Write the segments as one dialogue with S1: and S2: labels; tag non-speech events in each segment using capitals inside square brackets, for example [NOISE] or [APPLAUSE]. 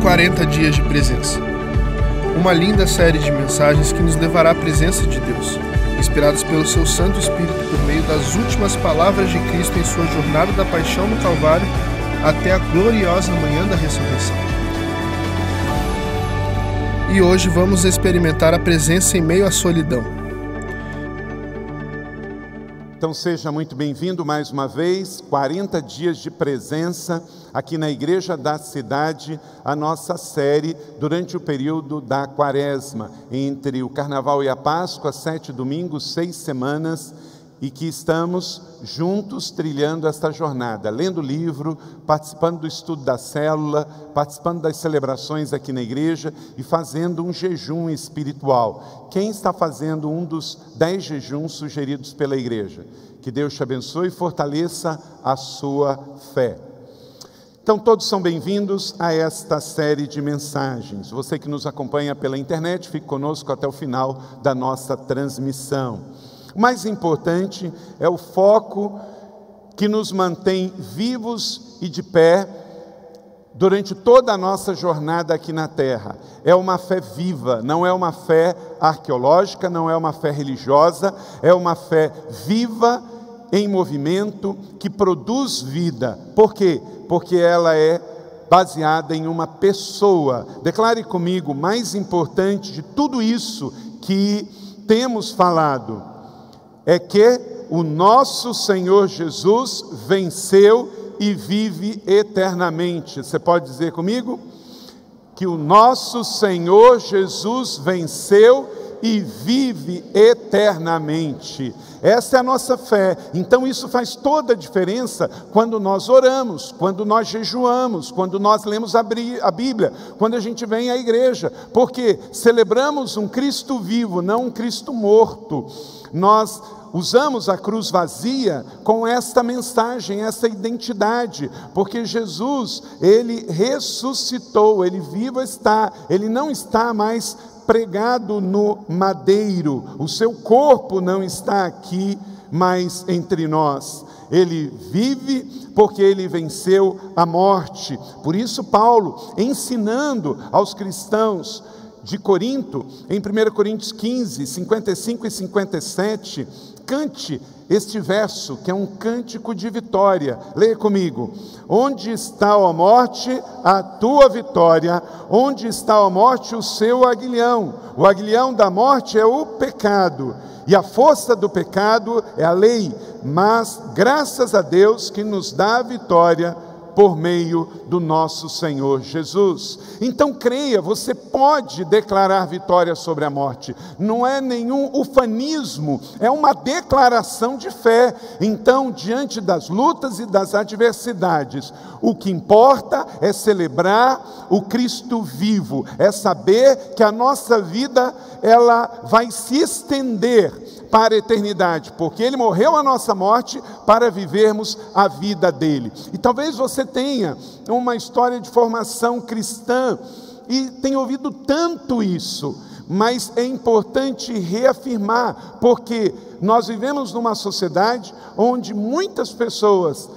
S1: 40 dias de presença. Uma linda série de mensagens que nos levará à presença de Deus, inspirados pelo seu Santo Espírito por meio das últimas palavras de Cristo em sua jornada da paixão no Calvário até a gloriosa manhã da ressurreição. E hoje vamos experimentar a presença em meio à solidão.
S2: Então seja muito bem-vindo mais uma vez, 40 dias de presença aqui na Igreja da Cidade, a nossa série durante o período da Quaresma, entre o Carnaval e a Páscoa, sete domingos, seis semanas e que estamos juntos trilhando esta jornada, lendo o livro, participando do estudo da célula, participando das celebrações aqui na igreja e fazendo um jejum espiritual. Quem está fazendo um dos dez jejuns sugeridos pela igreja? Que Deus te abençoe e fortaleça a sua fé. Então, todos são bem-vindos a esta série de mensagens. Você que nos acompanha pela internet, fique conosco até o final da nossa transmissão. O mais importante é o foco que nos mantém vivos e de pé durante toda a nossa jornada aqui na Terra. É uma fé viva, não é uma fé arqueológica, não é uma fé religiosa, é uma fé viva, em movimento, que produz vida. Por quê? Porque ela é baseada em uma pessoa. Declare comigo, mais importante de tudo isso que temos falado, é que o nosso Senhor Jesus venceu e vive eternamente. Você pode dizer comigo? Que o nosso Senhor Jesus venceu e vive eternamente. Essa é a nossa fé. Então isso faz toda a diferença quando nós oramos, quando nós jejuamos, quando nós lemos a Bíblia, quando a gente vem à igreja, porque celebramos um Cristo vivo, não um Cristo morto. Nós usamos a cruz vazia com esta mensagem, essa identidade, porque Jesus, ele ressuscitou, ele vivo está, ele não está mais pregado no madeiro, o seu corpo não está aqui mais entre nós. Ele vive porque ele venceu a morte. Por isso, Paulo, ensinando aos cristãos, de Corinto, em 1 Coríntios 15, 55 e 57, cante este verso, que é um cântico de vitória. Leia comigo. Onde está a morte, a tua vitória? Onde está a morte, o seu aguilhão? O aguilhão da morte é o pecado, e a força do pecado é a lei. Mas graças a Deus que nos dá a vitória por meio do nosso Senhor Jesus. Então creia, você pode declarar vitória sobre a morte. Não é nenhum ufanismo, é uma declaração de fé. Então, diante das lutas e das adversidades, o que importa é celebrar o Cristo vivo, é saber que a nossa vida ela vai se estender para a eternidade, porque Ele morreu a nossa morte para vivermos a vida dele. E talvez você tenha uma história de formação cristã e tenha ouvido tanto isso, mas é importante reafirmar, porque nós vivemos numa sociedade onde muitas pessoas,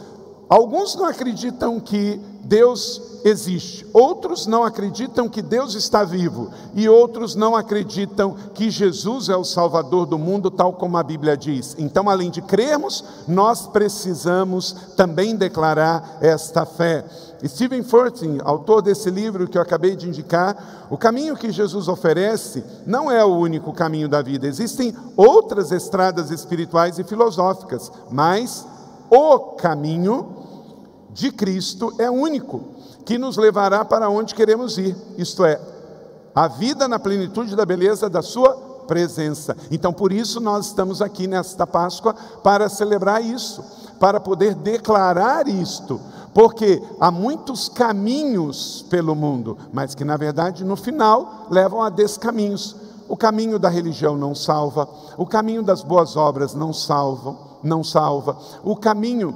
S2: alguns não acreditam que Deus existe. Outros não acreditam que Deus está vivo e outros não acreditam que Jesus é o Salvador do mundo, tal como a Bíblia diz. Então, além de crermos, nós precisamos também declarar esta fé. Stephen Furtick, autor desse livro que eu acabei de indicar, o caminho que Jesus oferece não é o único caminho da vida. Existem outras estradas espirituais e filosóficas, mas o caminho de Cristo é único, que nos levará para onde queremos ir, isto é, a vida na plenitude da beleza da Sua presença. Então, por isso, nós estamos aqui nesta Páscoa para celebrar isso, para poder declarar isto, porque há muitos caminhos pelo mundo, mas que na verdade no final levam a descaminhos. O caminho da religião não salva, o caminho das boas obras não salvam, não salva. O caminho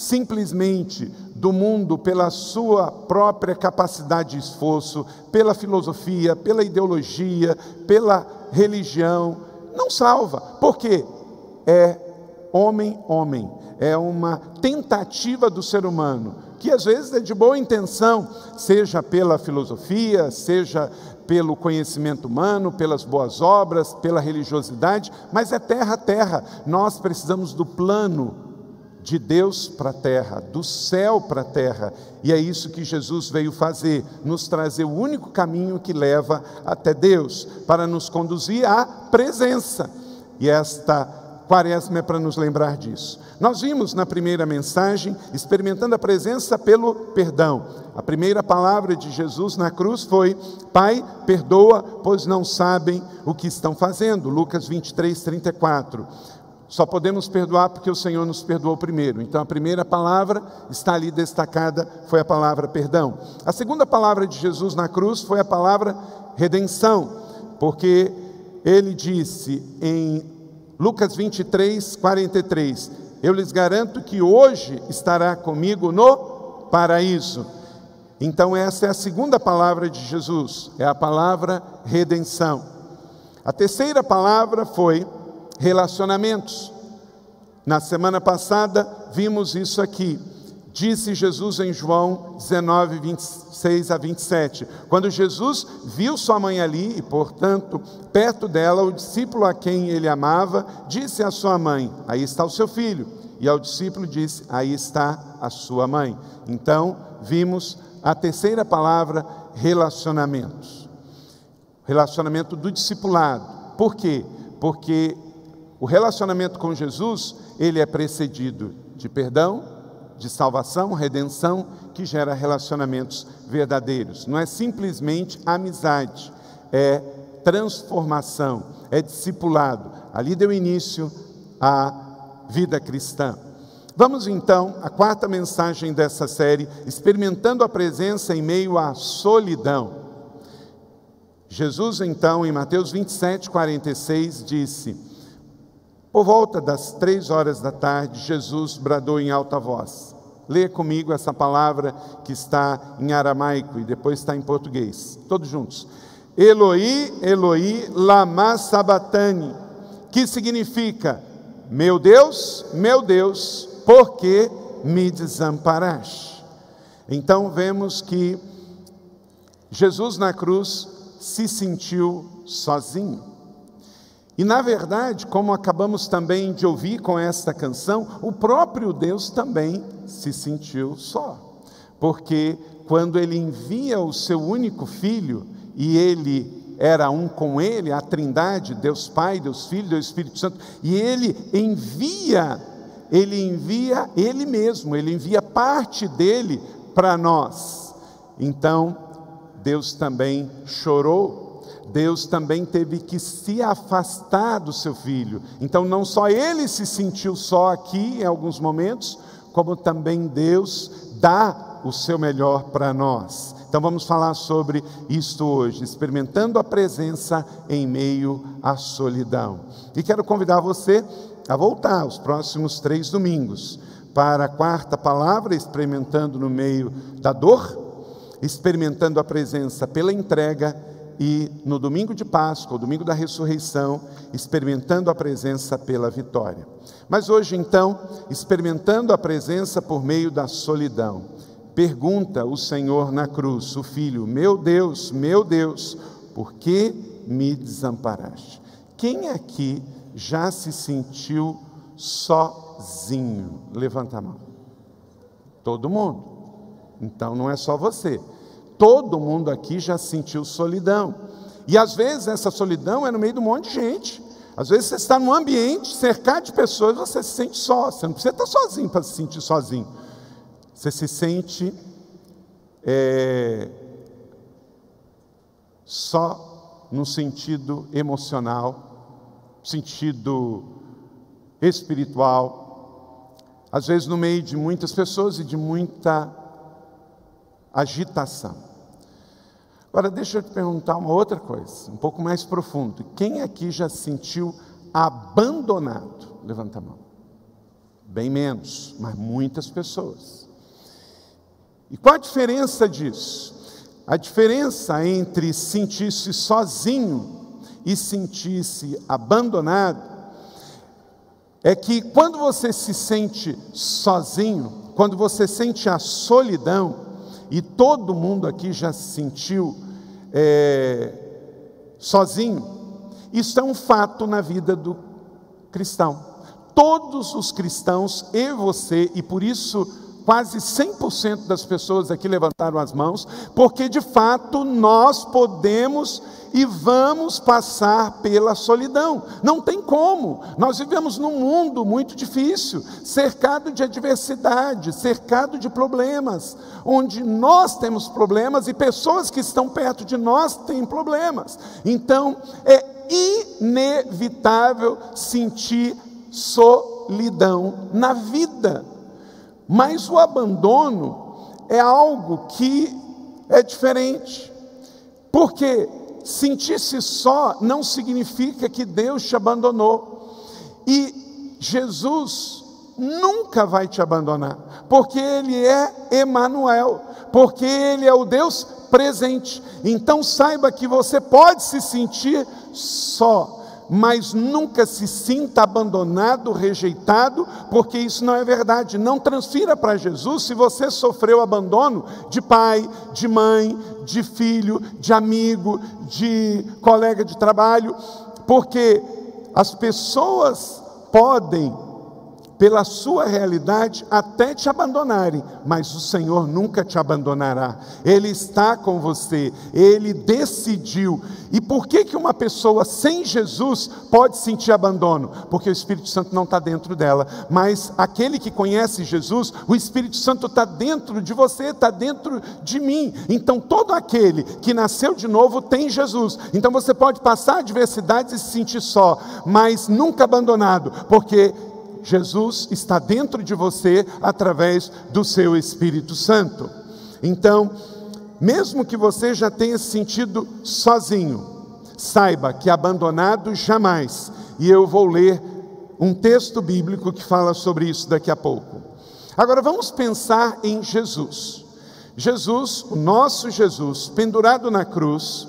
S2: simplesmente do mundo pela sua própria capacidade de esforço, pela filosofia, pela ideologia, pela religião, não salva. Porque é homem, homem, é uma tentativa do ser humano que às vezes é de boa intenção, seja pela filosofia, seja pelo conhecimento humano, pelas boas obras, pela religiosidade, mas é terra a terra. Nós precisamos do plano de Deus para a terra, do céu para a terra. E é isso que Jesus veio fazer, nos trazer o único caminho que leva até Deus, para nos conduzir à presença. E esta quaresma é para nos lembrar disso. Nós vimos na primeira mensagem, experimentando a presença pelo perdão. A primeira palavra de Jesus na cruz foi: Pai, perdoa, pois não sabem o que estão fazendo. Lucas 23, 34. Só podemos perdoar porque o Senhor nos perdoou primeiro. Então a primeira palavra está ali destacada, foi a palavra perdão. A segunda palavra de Jesus na cruz foi a palavra redenção, porque ele disse em Lucas 23, 43: Eu lhes garanto que hoje estará comigo no paraíso. Então, essa é a segunda palavra de Jesus, é a palavra redenção. A terceira palavra foi relacionamentos. Na semana passada vimos isso aqui. Disse Jesus em João 19, 26 a 27. Quando Jesus viu sua mãe ali e, portanto, perto dela, o discípulo a quem ele amava, disse à sua mãe: Aí está o seu filho. E ao discípulo disse: Aí está a sua mãe. Então, vimos a terceira palavra: relacionamentos. Relacionamento do discipulado. Por quê? Porque o relacionamento com Jesus, ele é precedido de perdão, de salvação, redenção, que gera relacionamentos verdadeiros. Não é simplesmente amizade, é transformação, é discipulado. Ali deu início à vida cristã. Vamos então à quarta mensagem dessa série, experimentando a presença em meio à solidão. Jesus, então, em Mateus 27, 46, disse: por volta das três horas da tarde, Jesus bradou em alta voz. Leia comigo essa palavra que está em aramaico e depois está em português. Todos juntos. Eloi, Eloi, lama sabatani, que significa: Meu Deus, meu Deus, por que me desamparaste? Então vemos que Jesus na cruz se sentiu sozinho. E na verdade, como acabamos também de ouvir com esta canção, o próprio Deus também se sentiu só. Porque quando ele envia o seu único filho e ele era um com ele, a Trindade, Deus Pai, Deus Filho, Deus Espírito Santo, e ele envia, ele envia ele mesmo, ele envia parte dele para nós. Então, Deus também chorou Deus também teve que se afastar do seu filho. Então, não só ele se sentiu só aqui em alguns momentos, como também Deus dá o seu melhor para nós. Então, vamos falar sobre isto hoje, experimentando a presença em meio à solidão. E quero convidar você a voltar os próximos três domingos para a quarta palavra, experimentando no meio da dor, experimentando a presença pela entrega e no domingo de Páscoa, o domingo da ressurreição, experimentando a presença pela vitória. Mas hoje, então, experimentando a presença por meio da solidão, pergunta o Senhor na cruz, o filho: Meu Deus, meu Deus, por que me desamparaste? Quem aqui já se sentiu sozinho? Levanta a mão. Todo mundo. Então não é só você. Todo mundo aqui já sentiu solidão. E às vezes essa solidão é no meio de um monte de gente. Às vezes você está num ambiente cercado de pessoas, você se sente só. Você não precisa estar sozinho para se sentir sozinho. Você se sente é, só no sentido emocional, sentido espiritual. Às vezes no meio de muitas pessoas e de muita agitação. Agora, deixa eu te perguntar uma outra coisa, um pouco mais profundo. Quem aqui já se sentiu abandonado? Levanta a mão. Bem menos, mas muitas pessoas. E qual a diferença disso? A diferença entre sentir-se sozinho e sentir-se abandonado é que quando você se sente sozinho, quando você sente a solidão, e todo mundo aqui já se sentiu é, sozinho, isso é um fato na vida do cristão. Todos os cristãos, e você, e por isso quase 100% das pessoas aqui levantaram as mãos, porque de fato nós podemos e vamos passar pela solidão. Não tem como. Nós vivemos num mundo muito difícil, cercado de adversidade, cercado de problemas, onde nós temos problemas e pessoas que estão perto de nós têm problemas. Então, é inevitável sentir solidão na vida. Mas o abandono é algo que é diferente. Porque sentir-se só não significa que Deus te abandonou. E Jesus nunca vai te abandonar, porque ele é Emanuel, porque ele é o Deus presente. Então saiba que você pode se sentir só, mas nunca se sinta abandonado, rejeitado, porque isso não é verdade. Não transfira para Jesus se você sofreu abandono de pai, de mãe, de filho, de amigo, de colega de trabalho, porque as pessoas podem pela sua realidade, até te abandonarem, mas o Senhor nunca te abandonará. Ele está com você, ele decidiu. E por que, que uma pessoa sem Jesus pode sentir abandono? Porque o Espírito Santo não está dentro dela. Mas aquele que conhece Jesus, o Espírito Santo está dentro de você, está dentro de mim. Então todo aquele que nasceu de novo tem Jesus. Então você pode passar adversidades e se sentir só, mas nunca abandonado, porque Jesus está dentro de você através do seu Espírito Santo. Então, mesmo que você já tenha se sentido sozinho, saiba que abandonado jamais. E eu vou ler um texto bíblico que fala sobre isso daqui a pouco. Agora vamos pensar em Jesus. Jesus, o nosso Jesus, pendurado na cruz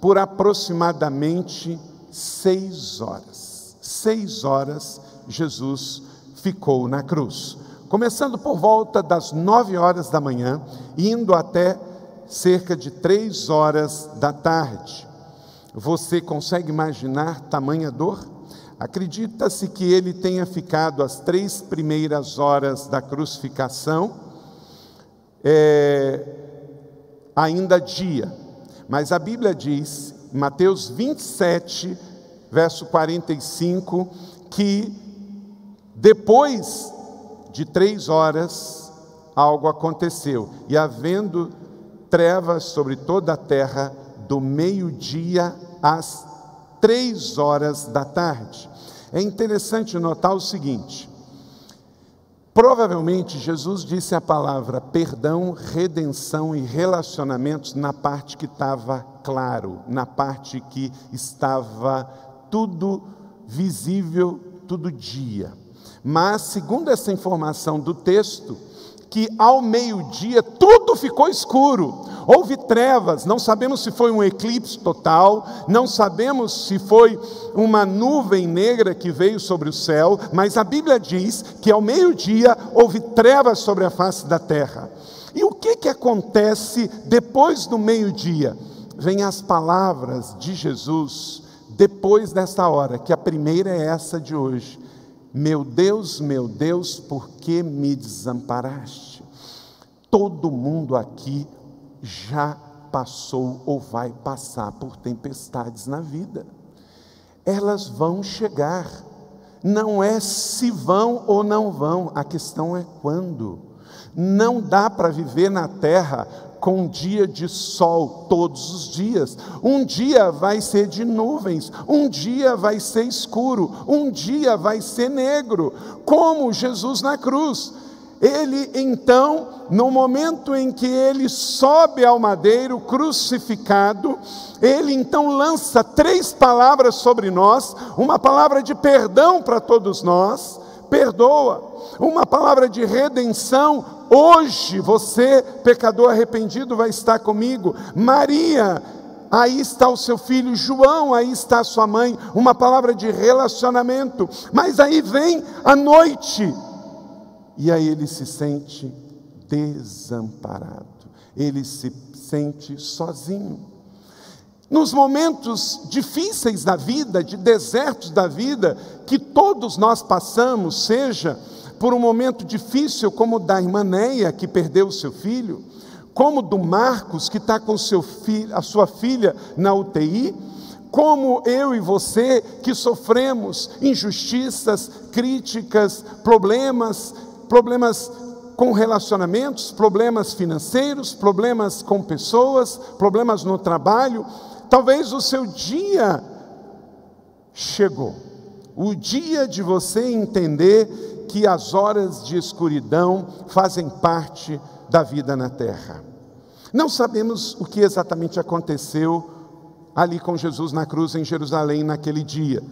S2: por aproximadamente seis horas. Seis horas Jesus ficou na cruz. Começando por volta das nove horas da manhã, indo até cerca de três horas da tarde. Você consegue imaginar tamanha dor? Acredita-se que ele tenha ficado as três primeiras horas da crucificação, é, ainda dia, mas a Bíblia diz, Mateus 27, verso 45, que depois de três horas, algo aconteceu, e havendo trevas sobre toda a terra, do meio-dia às três horas da tarde. É interessante notar o seguinte: provavelmente Jesus disse a palavra perdão, redenção e relacionamentos na parte que estava claro, na parte que estava tudo visível, tudo dia. Mas, segundo essa informação do texto, que ao meio-dia tudo ficou escuro, houve trevas, não sabemos se foi um eclipse total, não sabemos se foi uma nuvem negra que veio sobre o céu, mas a Bíblia diz que ao meio-dia houve trevas sobre a face da terra. E o que, que acontece depois do meio-dia? Vêm as palavras de Jesus depois desta hora, que a primeira é essa de hoje. Meu Deus, meu Deus, por que me desamparaste? Todo mundo aqui já passou ou vai passar por tempestades na vida. Elas vão chegar. Não é se vão ou não vão, a questão é quando. Não dá para viver na terra com um dia de sol todos os dias. Um dia vai ser de nuvens, um dia vai ser escuro, um dia vai ser negro, como Jesus na cruz. Ele então, no momento em que ele sobe ao madeiro crucificado, ele então lança três palavras sobre nós, uma palavra de perdão para todos nós, perdoa, uma palavra de redenção, Hoje você, pecador arrependido, vai estar comigo. Maria, aí está o seu filho. João, aí está a sua mãe. Uma palavra de relacionamento. Mas aí vem a noite. E aí ele se sente desamparado, ele se sente sozinho. Nos momentos difíceis da vida, de desertos da vida, que todos nós passamos, seja por um momento difícil, como o da irmã Neia, que perdeu seu filho, como do Marcos, que está com seu filho, a sua filha na UTI, como eu e você que sofremos injustiças, críticas, problemas, problemas com relacionamentos, problemas financeiros, problemas com pessoas, problemas no trabalho. Talvez o seu dia chegou. O dia de você entender que as horas de escuridão fazem parte da vida na terra. Não sabemos o que exatamente aconteceu ali com Jesus na cruz em Jerusalém naquele dia.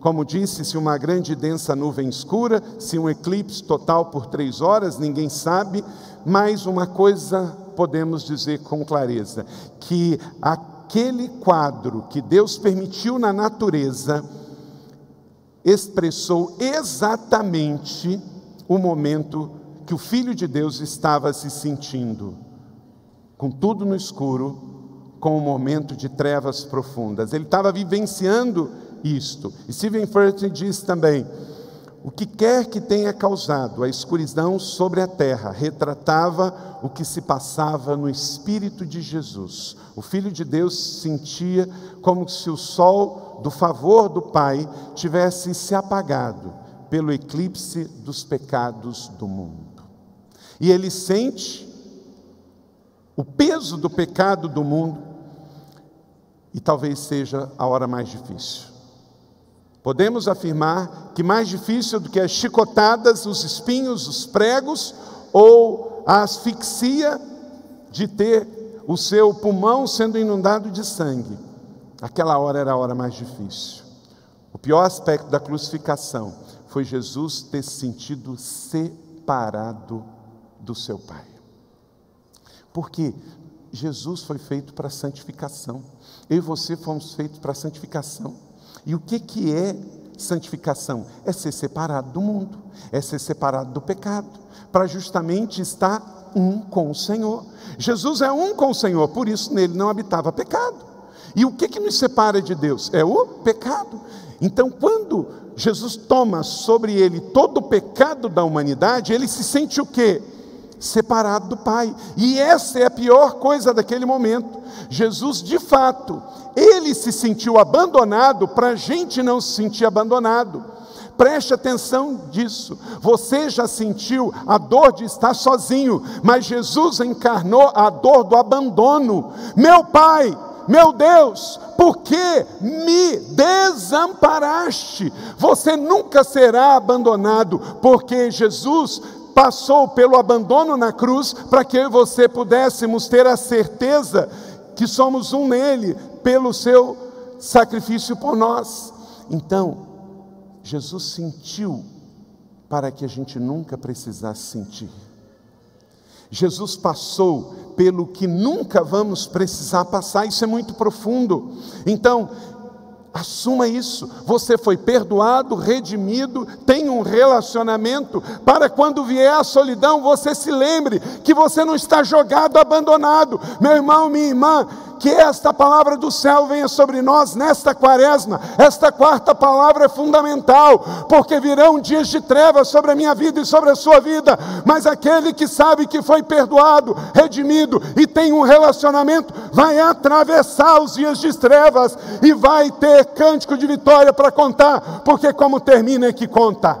S2: Como disse, se uma grande e densa nuvem escura, se um eclipse total por três horas, ninguém sabe, mas uma coisa podemos dizer com clareza: que aquele quadro que Deus permitiu na natureza expressou exatamente o momento que o Filho de Deus estava se sentindo, com tudo no escuro, com um momento de trevas profundas. Ele estava vivenciando isto. E Stephen Furtick diz também: o que quer que tenha causado a escuridão sobre a terra retratava o que se passava no espírito de Jesus. O Filho de Deus sentia como se o sol do favor do Pai tivesse se apagado pelo eclipse dos pecados do mundo. E ele sente o peso do pecado do mundo e talvez seja a hora mais difícil. Podemos afirmar que mais difícil do que as chicotadas, os espinhos, os pregos ou a asfixia de ter o seu pulmão sendo inundado de sangue. Aquela hora era a hora mais difícil. O pior aspecto da crucificação foi Jesus ter se sentido separado do seu Pai. Porque Jesus foi feito para santificação. Eu e você fomos feitos para santificação. E o que, que é santificação? É ser separado do mundo, é ser separado do pecado, para justamente estar um com o Senhor. Jesus é um com o Senhor, por isso nele não habitava pecado. E o que, que nos separa de Deus? É o pecado. Então, quando Jesus toma sobre ele todo o pecado da humanidade, ele se sente o quê? separado do Pai. E essa é a pior coisa daquele momento. Jesus, de fato, ele se sentiu abandonado para a gente não se sentir abandonado. Preste atenção disso. Você já sentiu a dor de estar sozinho, mas Jesus encarnou a dor do abandono. Meu Pai, meu Deus, por que me desamparaste? Você nunca será abandonado, porque Jesus passou pelo abandono na cruz para que eu e você pudéssemos ter a certeza que somos um nele pelo seu sacrifício por nós. Então, Jesus sentiu para que a gente nunca precisasse sentir. Jesus passou pelo que nunca vamos precisar passar, isso é muito profundo. Então, Assuma isso. Você foi perdoado, redimido, tem um relacionamento para quando vier a solidão, você se lembre que você não está jogado, abandonado. Meu irmão, minha irmã, que esta palavra do céu venha sobre nós nesta quaresma. Esta quarta palavra é fundamental, porque virão dias de trevas sobre a minha vida e sobre a sua vida, mas aquele que sabe que foi perdoado, redimido e tem um relacionamento, vai atravessar os dias de trevas e vai ter cântico de vitória para contar, porque como termina é que conta.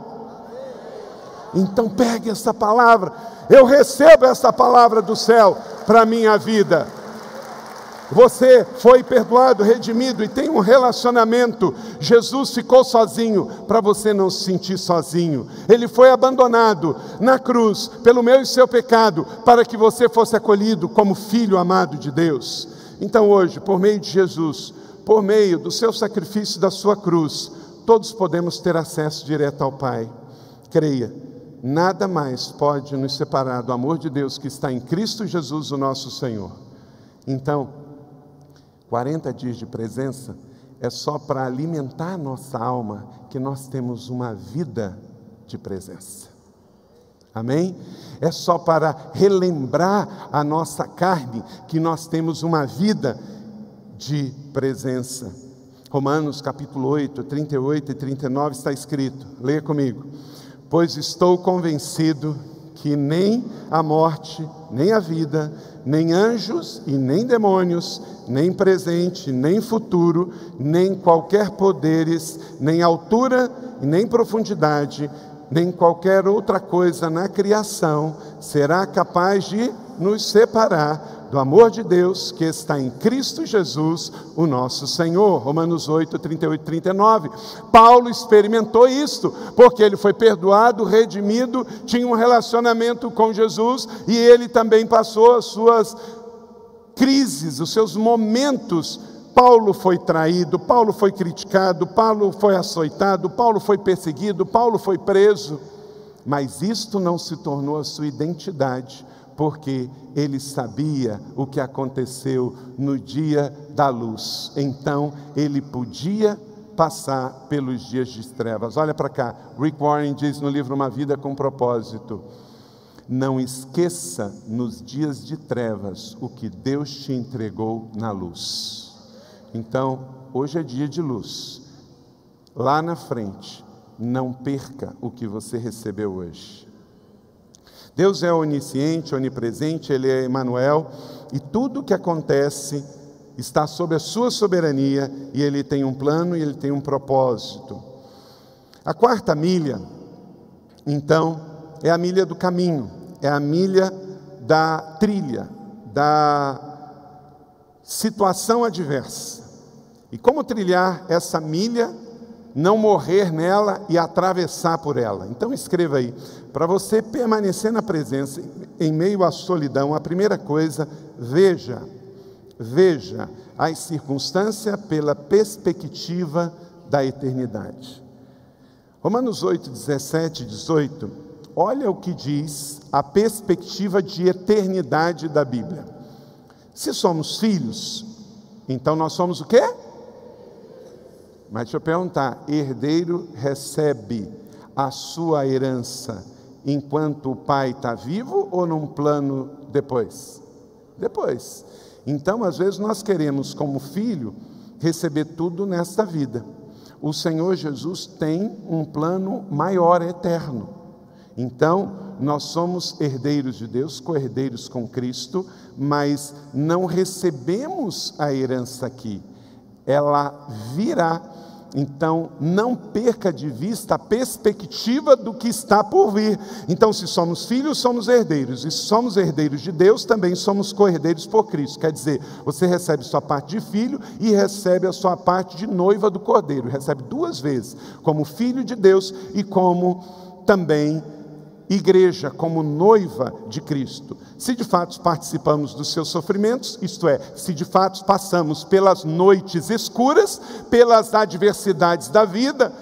S2: Então pegue essa palavra, eu recebo essa palavra do céu para a minha vida. Você foi perdoado, redimido e tem um relacionamento. Jesus ficou sozinho para você não se sentir sozinho. Ele foi abandonado na cruz pelo meu e seu pecado para que você fosse acolhido como filho amado de Deus. Então hoje, por meio de Jesus, por meio do seu sacrifício da sua cruz, todos podemos ter acesso direto ao Pai. Creia, nada mais pode nos separar do amor de Deus que está em Cristo Jesus, o nosso Senhor. Então, 40 dias de presença é só para alimentar nossa alma que nós temos uma vida de presença. Amém? É só para relembrar a nossa carne que nós temos uma vida de presença. Romanos capítulo 8, 38 e 39 está escrito, leia comigo. Pois estou convencido que nem a morte, nem a vida, nem anjos e nem demônios, nem presente, nem futuro, nem qualquer poderes, nem altura e nem profundidade, nem qualquer outra coisa na criação será capaz de nos separar do amor de Deus que está em Cristo Jesus, o nosso Senhor. Romanos 8, 38 e 39. Paulo experimentou isto, porque ele foi perdoado, redimido, tinha um relacionamento com Jesus e ele também passou as suas crises, os seus momentos. Paulo foi traído, Paulo foi criticado, Paulo foi açoitado, Paulo foi perseguido, Paulo foi preso. Mas isto não se tornou a sua identidade porque ele sabia o que aconteceu no dia da luz. Então ele podia passar pelos dias de trevas. Olha para cá, Rick Warren diz no livro Uma Vida com Propósito: Não esqueça nos dias de trevas o que Deus te entregou na luz. Então, hoje é dia de luz. Lá na frente, não perca o que você recebeu hoje. Deus é onisciente, onipresente, Ele é Emmanuel, e tudo o que acontece está sob a sua soberania, e Ele tem um plano e Ele tem um propósito. A quarta milha, então, é a milha do caminho, é a milha da trilha, da situação adversa. E como trilhar essa milha, não morrer nela e atravessar por ela? Então escreva aí, para você permanecer na presença em meio à solidão, a primeira coisa, veja, veja as circunstâncias pela perspectiva da eternidade. Romanos 8, 17 e 18, olha o que diz a perspectiva de eternidade da Bíblia. Se somos filhos, então nós somos o quê? Mas deixa eu perguntar: herdeiro recebe a sua herança enquanto o pai está vivo ou num plano depois? Depois. Então, às vezes, nós queremos, como filho, receber tudo nesta vida. O Senhor Jesus tem um plano maior, eterno. Então, nós somos herdeiros de Deus, co-herdeiros com Cristo, mas não recebemos a herança aqui. Ela virá então, não perca de vista a perspectiva do que está por vir. Então, se somos filhos, somos herdeiros. E se somos herdeiros de Deus, também somos co-herdeiros por Cristo. Quer dizer, você recebe sua parte de filho e recebe a sua parte de noiva do cordeiro. Recebe duas vezes, como filho de Deus e como também igreja como noiva de Cristo. Se de fato participamos dos seus sofrimentos, isto é, se de fato passamos pelas noites escuras, pelas adversidades da vida,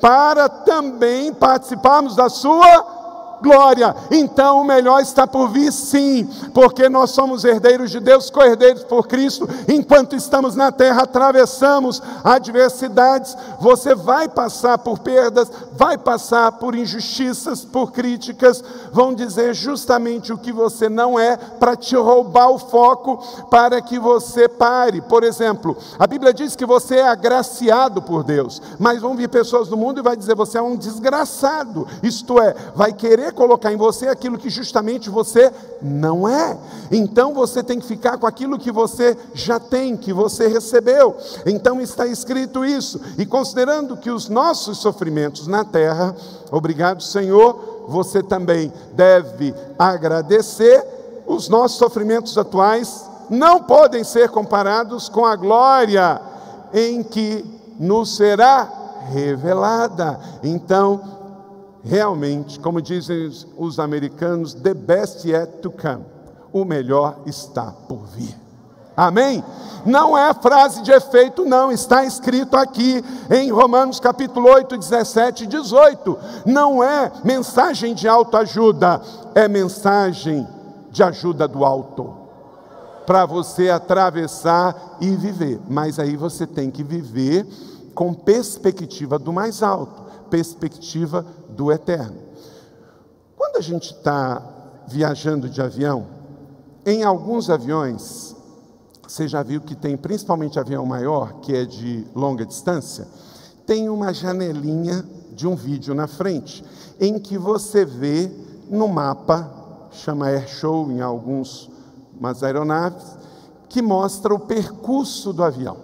S2: para também participarmos da sua glória. Então o melhor está por vir, sim, porque nós somos herdeiros de Deus, co-herdeiros por Cristo. Enquanto estamos na terra, atravessamos adversidades. Você vai passar por perdas, vai passar por injustiças, por críticas. Vão dizer justamente o que você não é para te roubar o foco, para que você pare. Por exemplo, a Bíblia diz que você é agraciado por Deus, mas vão vir pessoas do mundo e vai dizer você é um desgraçado. Isto é, vai querer querer colocar em você aquilo que justamente você não é. Então você tem que ficar com aquilo que você já tem, que você recebeu. Então está escrito isso. E considerando que os nossos sofrimentos na terra, obrigado Senhor, você também deve agradecer. Os nossos sofrimentos atuais não podem ser comparados com a glória em que nos será revelada. Então, realmente, como dizem os americanos, the best yet to come. O melhor está por vir. Amém? Não é frase de efeito, não, está escrito aqui em Romanos capítulo 8, 17 e 18. Não é mensagem de autoajuda, é mensagem de ajuda do alto. Para você atravessar e viver. Mas aí você tem que viver com perspectiva do mais alto, perspectiva do eterno. Quando a gente está viajando de avião, em alguns aviões, você já viu que tem, principalmente avião maior, que é de longa distância, tem uma janelinha de um vídeo na frente, em que você vê no mapa, chama Air Show em algumas aeronaves, que mostra o percurso do avião.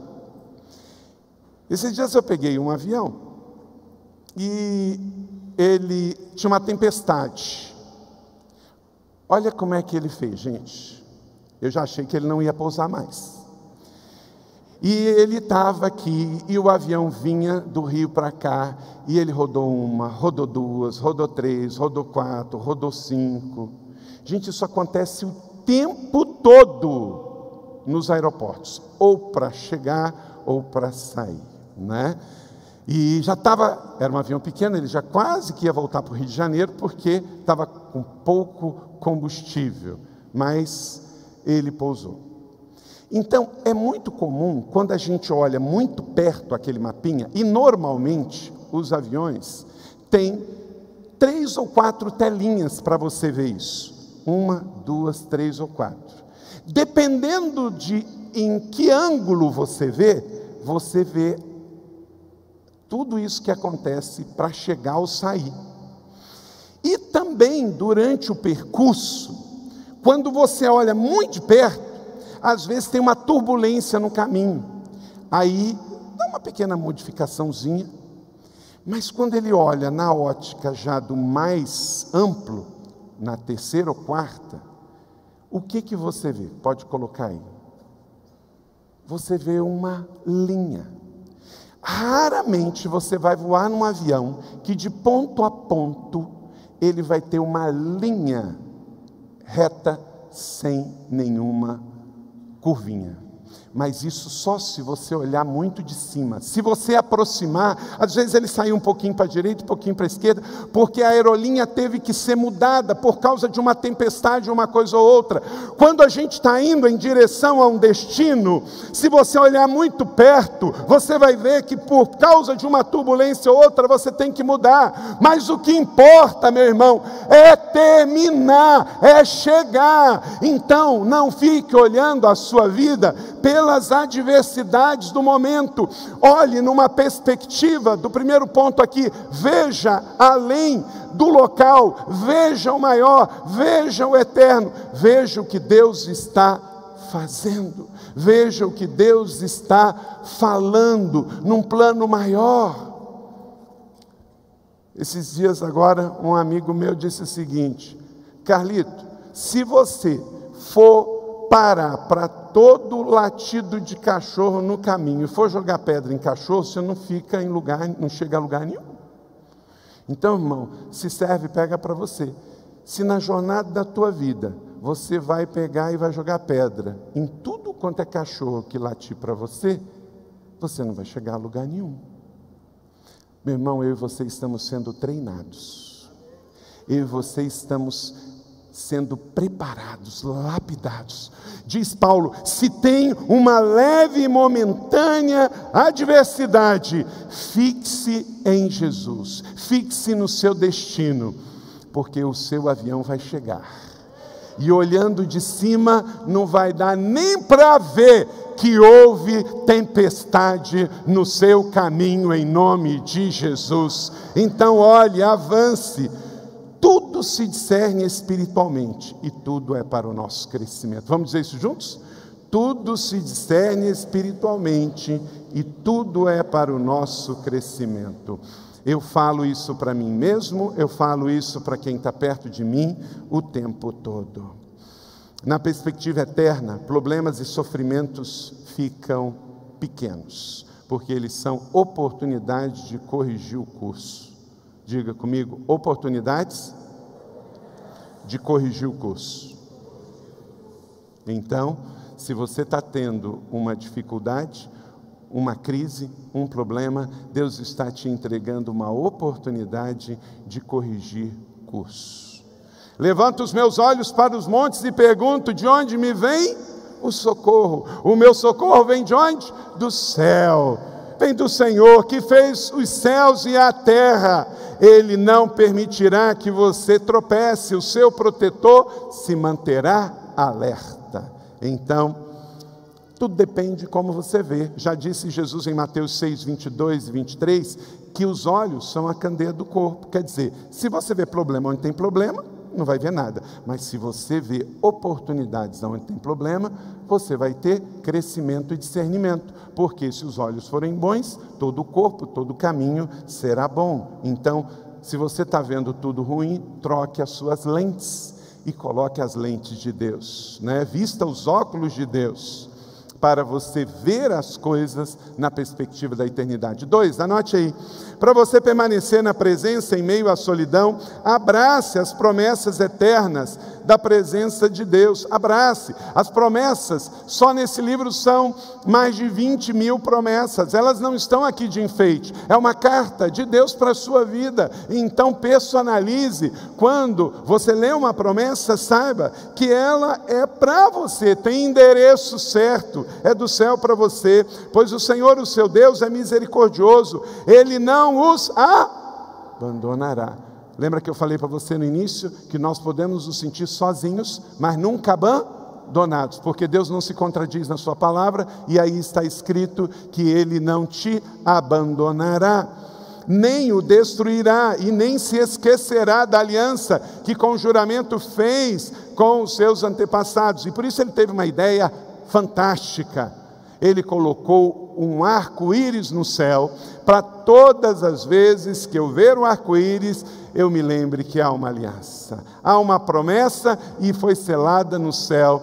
S2: Esses dias eu peguei um avião e ele tinha uma tempestade. Olha como é que ele fez, gente. Eu já achei que ele não ia pousar mais. E ele estava aqui e o avião vinha do Rio para cá e ele rodou uma, rodou duas, rodou três, rodou quatro, rodou cinco. Gente, isso acontece o tempo todo nos aeroportos, ou para chegar ou para sair, né? E já estava, era um avião pequeno, ele já quase que ia voltar para o Rio de Janeiro, porque estava com pouco combustível, mas ele pousou. Então, é muito comum, quando a gente olha muito perto aquele mapinha, e normalmente os aviões têm três ou quatro telinhas para você ver isso. Uma, duas, três ou quatro. Dependendo de em que ângulo você vê, você vê tudo isso que acontece para chegar ou sair. E também durante o percurso, quando você olha muito de perto, às vezes tem uma turbulência no caminho. Aí dá uma pequena modificaçãozinha, mas quando ele olha na ótica já do mais amplo, na terceira ou quarta, o que que você vê? Pode colocar aí. Você vê uma linha. Raramente você vai voar num avião que de ponto a ponto ele vai ter uma linha reta sem nenhuma curvinha. Mas isso só se você olhar muito de cima. Se você aproximar, às vezes ele saiu um pouquinho para a direita, um pouquinho para a esquerda, porque a aerolinha teve que ser mudada por causa de uma tempestade, uma coisa ou outra. Quando a gente está indo em direção a um destino, se você olhar muito perto, você vai ver que por causa de uma turbulência ou outra, você tem que mudar. Mas o que importa, meu irmão, é terminar, é chegar. Então, não fique olhando a sua vida pelas adversidades do momento. Olhe numa perspectiva do primeiro ponto aqui, veja além do local, veja o maior, veja o eterno, veja o que Deus está fazendo, veja o que Deus está falando num plano maior. Esses dias agora, um amigo meu disse o seguinte: Carlito, se você for parar para todo latido de cachorro no caminho e for jogar pedra em cachorro, você não fica em lugar, não chega a lugar nenhum. Então, irmão, se serve, pega para você. Se na jornada da tua vida você vai pegar e vai jogar pedra em tudo quanto é cachorro que latir para você, você não vai chegar a lugar nenhum. Meu irmão, eu e você estamos sendo treinados. Eu e você estamos sendo preparados, lapidados. Diz Paulo: se tem uma leve e momentânea adversidade, fixe em Jesus, fixe no seu destino, porque o seu avião vai chegar. E olhando de cima, não vai dar nem para ver que houve tempestade no seu caminho, em nome de Jesus. Então, olhe, avance tudo se discerne espiritualmente e tudo é para o nosso crescimento. Vamos dizer isso juntos? Tudo se discerne espiritualmente e tudo é para o nosso crescimento. Eu falo isso para mim mesmo, eu falo isso para quem está perto de mim o tempo todo. Na perspectiva eterna, problemas e sofrimentos ficam pequenos, porque eles são oportunidades de corrigir o curso. Diga comigo, oportunidades de corrigir o curso. Então, se você está tendo uma dificuldade, uma crise, um problema, Deus está te entregando uma oportunidade de corrigir curso. Levanto os meus olhos para os montes e pergunto: de onde me vem o socorro? O meu socorro vem de onde? Do céu. Vem do Senhor que fez os céus e a terra. Ele não permitirá que você tropece, o seu protetor se manterá alerta. Então, tudo depende de como você vê. Já disse Jesus em Mateus 6, 22 e 23 que os olhos são a candeia do corpo. Quer dizer, se você vê problema onde tem problema, não vai ver nada. Mas se você vê oportunidades onde tem problema, você vai ter crescimento e discernimento. Porque se os olhos forem bons, todo o corpo, todo o caminho será bom. Então, se você está vendo tudo ruim, troque as suas lentes e coloque as lentes de Deus. Né? Vista os óculos de Deus para você ver as coisas na perspectiva da eternidade. Dois, anote aí. Para você permanecer na presença em meio à solidão, abrace as promessas eternas da presença de Deus. Abrace. As promessas, só nesse livro são mais de 20 mil promessas. Elas não estão aqui de enfeite. É uma carta de Deus para a sua vida. Então, personalize. Quando você lê uma promessa, saiba que ela é para você, tem endereço certo, é do céu para você, pois o Senhor, o seu Deus, é misericordioso. Ele não os abandonará. Lembra que eu falei para você no início que nós podemos nos sentir sozinhos, mas nunca abandonados, porque Deus não se contradiz na Sua palavra e aí está escrito que Ele não te abandonará, nem o destruirá e nem se esquecerá da aliança que com juramento fez com os seus antepassados. E por isso ele teve uma ideia fantástica. Ele colocou um arco-íris no céu para todas as vezes que eu ver um arco-íris, eu me lembre que há uma aliança, há uma promessa e foi selada no céu.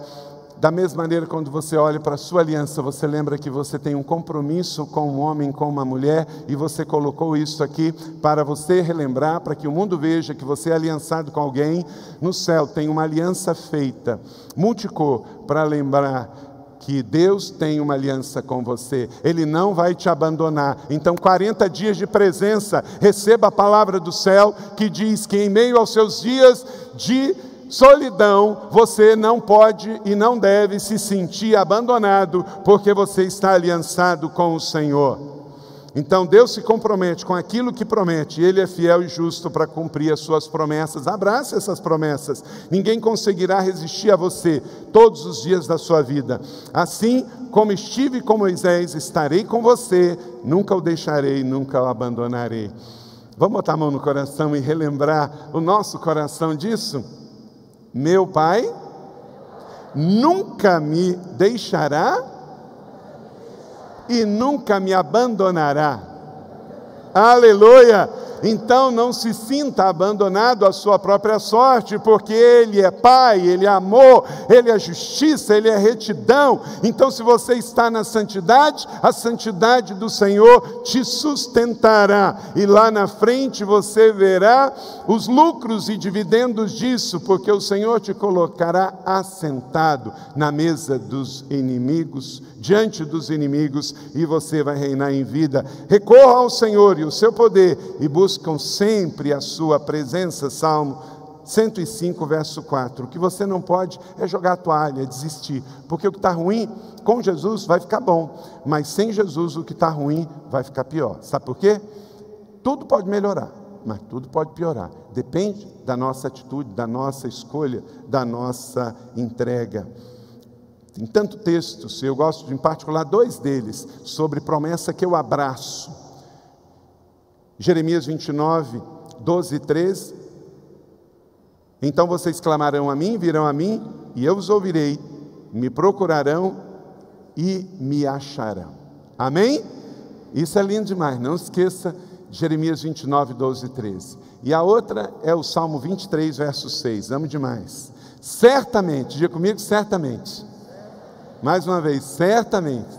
S2: Da mesma maneira, quando você olha para a sua aliança, você lembra que você tem um compromisso com um homem, com uma mulher, e você colocou isso aqui para você relembrar, para que o mundo veja que você é aliançado com alguém. No céu tem uma aliança feita, multicor, para lembrar que Deus tem uma aliança com você, Ele não vai te abandonar. Então, 40 dias de presença, receba a palavra do céu que diz que em meio aos seus dias de solidão, você não pode e não deve se sentir abandonado, porque você está aliançado com o Senhor. Então Deus se compromete com aquilo que promete, Ele é fiel e justo para cumprir as suas promessas. Abrace essas promessas, ninguém conseguirá resistir a você todos os dias da sua vida. Assim como estive com Moisés, estarei com você, nunca o deixarei, nunca o abandonarei. Vamos botar a mão no coração e relembrar o nosso coração disso? Meu Pai nunca me deixará e nunca me abandonará. Aleluia! Então não se sinta abandonado à sua própria sorte, porque Ele é Pai, Ele é amor, Ele é justiça, Ele é retidão. Então, se você está na santidade, a santidade do Senhor te sustentará, e lá na frente você verá os lucros e dividendos disso, porque o Senhor te colocará assentado na mesa dos inimigos, diante dos inimigos, e você vai reinar em vida. Recorra ao Senhor e o seu poder e buscam sempre a sua presença. Salmo 105, verso 4. O que você não pode é jogar a toalha, desistir, porque o que está ruim com Jesus vai ficar bom, mas sem Jesus o que está ruim vai ficar pior. Sabe por quê? Tudo pode melhorar, mas tudo pode piorar. Depende da nossa atitude, da nossa escolha, da nossa entrega. Tem tanto textos, eu gosto de, em particular dois deles, sobre promessa que eu abraço. Jeremias 29, 12 e 13. Então vocês clamarão a mim, virão a mim, e eu os ouvirei, me procurarão e me acharão. Amém? Isso é lindo demais, não esqueça Jeremias 29, 12 e 13. E a outra é o Salmo 23, verso 6. Amo demais. Certamente, diga comigo, certamente. Mais uma vez, certamente.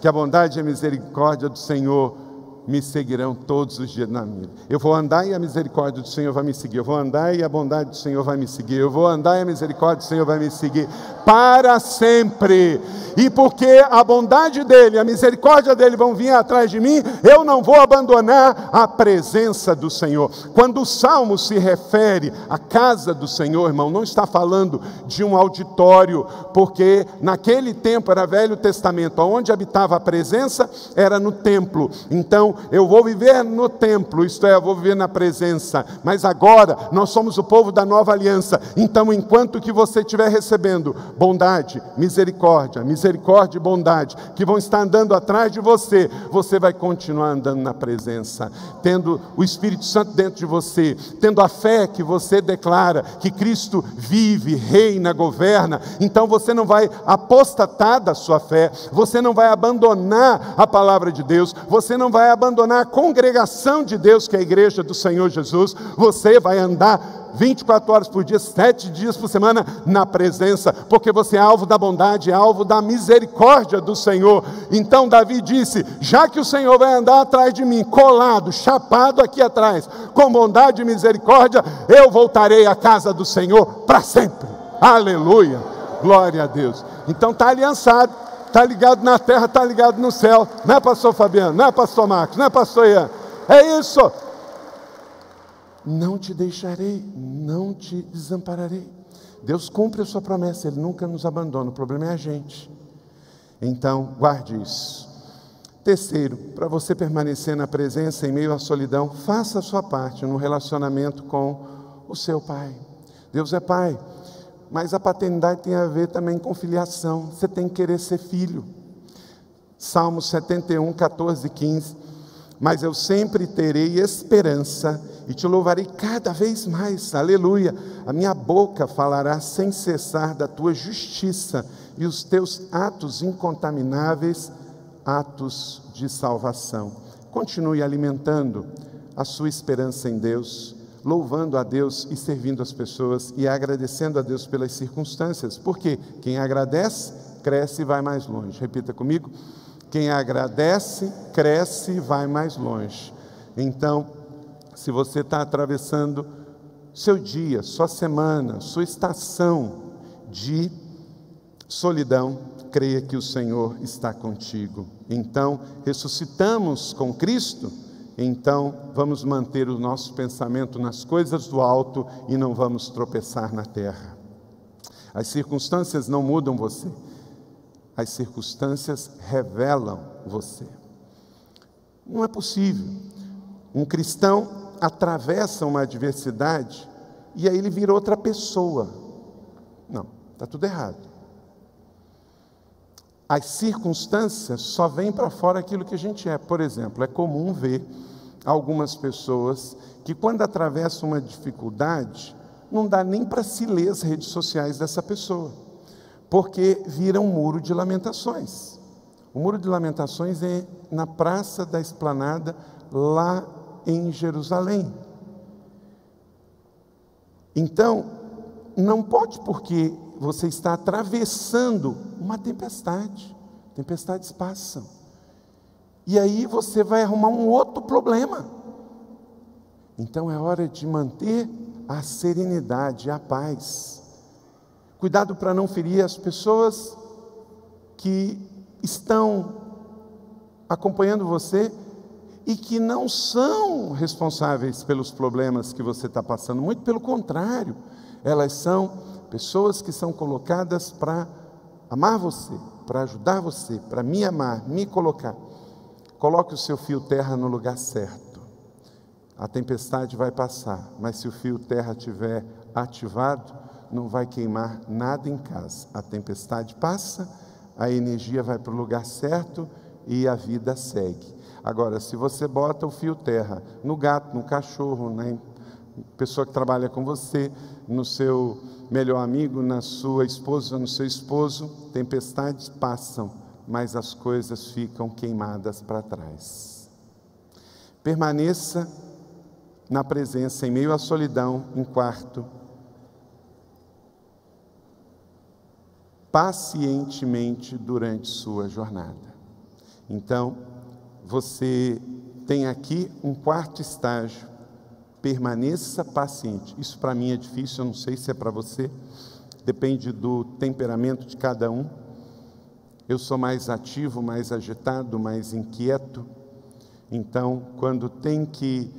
S2: Que a bondade e a misericórdia do Senhor me seguirão todos os dias na vida. Eu vou andar e a misericórdia do Senhor vai me seguir. Eu vou andar e a bondade do Senhor vai me seguir. Eu vou andar e a misericórdia do Senhor vai me seguir para sempre. E porque a bondade dele, a misericórdia dele vão vir atrás de mim, eu não vou abandonar a presença do Senhor. Quando o salmo se refere à casa do Senhor, irmão, não está falando de um auditório, porque naquele tempo era Velho Testamento, onde habitava a presença era no templo. Então, eu vou viver no templo, isto é, eu vou viver na presença. Mas agora nós somos o povo da nova aliança. Então, enquanto que você estiver recebendo bondade, misericórdia, misericórdia e bondade, que vão estar andando atrás de você, você vai continuar andando na presença, tendo o Espírito Santo dentro de você, tendo a fé que você declara que Cristo vive, reina, governa. Então você não vai apostatar da sua fé, você não vai abandonar a palavra de Deus, você não vai abandonar a congregação de Deus, que é a igreja do Senhor Jesus, você vai andar 24 horas por dia, sete dias por semana, na presença, porque você é alvo da bondade, é alvo da misericórdia do Senhor. Então Davi disse: já que o Senhor vai andar atrás de mim, colado, chapado aqui atrás, com bondade e misericórdia, eu voltarei à casa do Senhor para sempre. Aleluia, glória a Deus. Então está aliançado, está ligado na terra, está ligado no céu, não é, pastor Fabiano, não é, pastor Marcos, não é, pastor Ian, é isso não te deixarei, não te desampararei. Deus cumpre a sua promessa, Ele nunca nos abandona, o problema é a gente. Então, guarde isso. Terceiro, para você permanecer na presença em meio à solidão, faça a sua parte no relacionamento com o seu pai. Deus é pai, mas a paternidade tem a ver também com filiação. Você tem que querer ser filho. Salmo 71, 14 e 15. Mas eu sempre terei esperança e te louvarei cada vez mais, aleluia. A minha boca falará sem cessar da tua justiça e os teus atos incontamináveis, atos de salvação. Continue alimentando a sua esperança em Deus, louvando a Deus e servindo as pessoas e agradecendo a Deus pelas circunstâncias, porque quem agradece, cresce e vai mais longe. Repita comigo: quem agradece, cresce e vai mais longe. Então, se você está atravessando seu dia, sua semana, sua estação de solidão, creia que o Senhor está contigo. Então, ressuscitamos com Cristo, então vamos manter o nosso pensamento nas coisas do alto e não vamos tropeçar na terra. As circunstâncias não mudam você, as circunstâncias revelam você. Não é possível. Um cristão atravessa uma adversidade e aí ele vira outra pessoa. Não, está tudo errado. As circunstâncias só vêm para fora aquilo que a gente é. Por exemplo, é comum ver algumas pessoas que, quando atravessam uma dificuldade, não dá nem para se ler as redes sociais dessa pessoa, porque vira um muro de lamentações. O muro de lamentações é na praça da esplanada, lá em Jerusalém. Então, não pode porque você está atravessando uma tempestade. Tempestades passam. E aí você vai arrumar um outro problema. Então é hora de manter a serenidade, a paz. Cuidado para não ferir as pessoas que estão acompanhando você e que não são responsáveis pelos problemas que você está passando, muito pelo contrário, elas são pessoas que são colocadas para amar você, para ajudar você, para me amar, me colocar. Coloque o seu fio terra no lugar certo. A tempestade vai passar, mas se o fio terra estiver ativado, não vai queimar nada em casa. A tempestade passa, a energia vai para o lugar certo e a vida segue. Agora, se você bota o fio terra no gato, no cachorro, na pessoa que trabalha com você, no seu melhor amigo, na sua esposa, no seu esposo, tempestades passam, mas as coisas ficam queimadas para trás. Permaneça na presença, em meio à solidão, em quarto. Pacientemente durante sua jornada. Então, você tem aqui um quarto estágio. Permaneça paciente. Isso para mim é difícil, eu não sei se é para você. Depende do temperamento de cada um. Eu sou mais ativo, mais agitado, mais inquieto. Então, quando tem que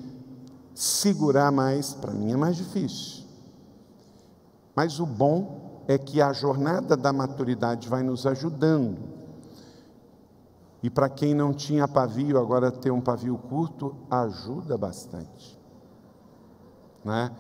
S2: segurar mais, para mim é mais difícil. Mas o bom é que a jornada da maturidade vai nos ajudando. E para quem não tinha pavio, agora ter um pavio curto ajuda bastante. Né?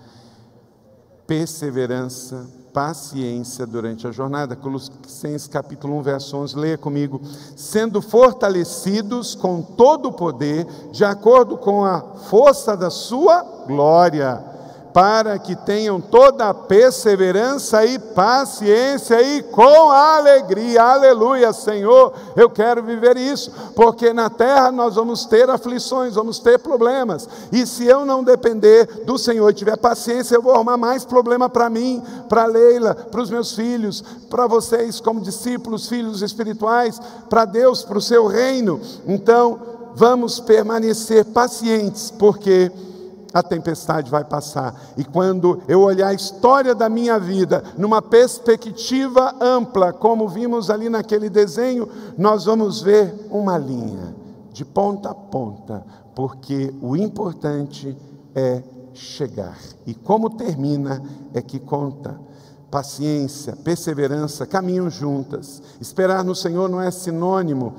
S2: Perseverança, paciência durante a jornada. Colossenses capítulo 1, verso 11, leia comigo. Sendo fortalecidos com todo o poder, de acordo com a força da sua glória para que tenham toda a perseverança e paciência e com alegria. Aleluia, Senhor. Eu quero viver isso, porque na terra nós vamos ter aflições, vamos ter problemas. E se eu não depender do Senhor e tiver paciência, eu vou arrumar mais problema para mim, para Leila, para os meus filhos, para vocês como discípulos, filhos espirituais, para Deus, para o seu reino. Então, vamos permanecer pacientes, porque a tempestade vai passar. E quando eu olhar a história da minha vida numa perspectiva ampla, como vimos ali naquele desenho, nós vamos ver uma linha de ponta a ponta, porque o importante é chegar. E como termina é que conta. Paciência, perseverança caminham juntas. Esperar no Senhor não é sinônimo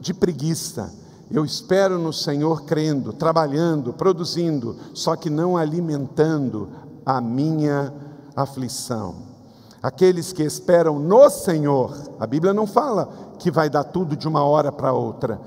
S2: de preguiça eu espero no Senhor crendo, trabalhando, produzindo, só que não alimentando a minha aflição. Aqueles que esperam no Senhor, a Bíblia não fala que vai dar tudo de uma hora para outra.